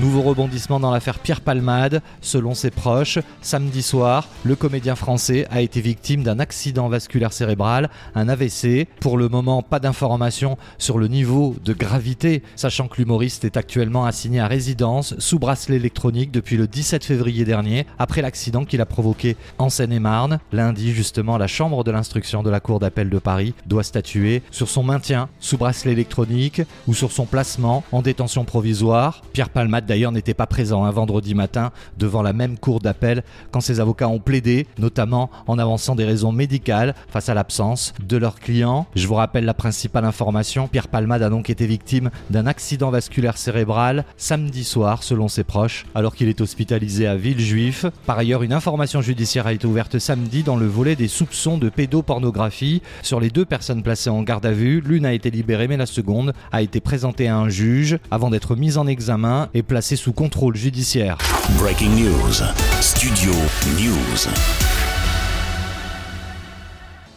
Nouveau rebondissement dans l'affaire Pierre Palmade. Selon ses proches, samedi soir, le comédien français a été victime d'un accident vasculaire cérébral, un AVC. Pour le moment, pas d'informations sur le niveau de gravité, sachant que l'humoriste est actuellement assigné à résidence sous bracelet électronique depuis le 17 février dernier, après l'accident qu'il a provoqué en Seine-et-Marne. Lundi, justement, la Chambre de l'instruction de la Cour d'appel de Paris doit statuer sur son maintien sous bracelet électronique ou sur son placement en détention provisoire. Pierre Palmade d'ailleurs n'était pas présent un vendredi matin devant la même cour d'appel quand ses avocats ont plaidé, notamment en avançant des raisons médicales face à l'absence de leurs clients. Je vous rappelle la principale information, Pierre Palmade a donc été victime d'un accident vasculaire cérébral samedi soir selon ses proches alors qu'il est hospitalisé à Villejuif. Par ailleurs, une information judiciaire a été ouverte samedi dans le volet des soupçons de pédopornographie sur les deux personnes placées en garde à vue. L'une a été libérée mais la seconde a été présentée à un juge avant d'être mise en examen et placé sous contrôle judiciaire. Breaking News. Studio News.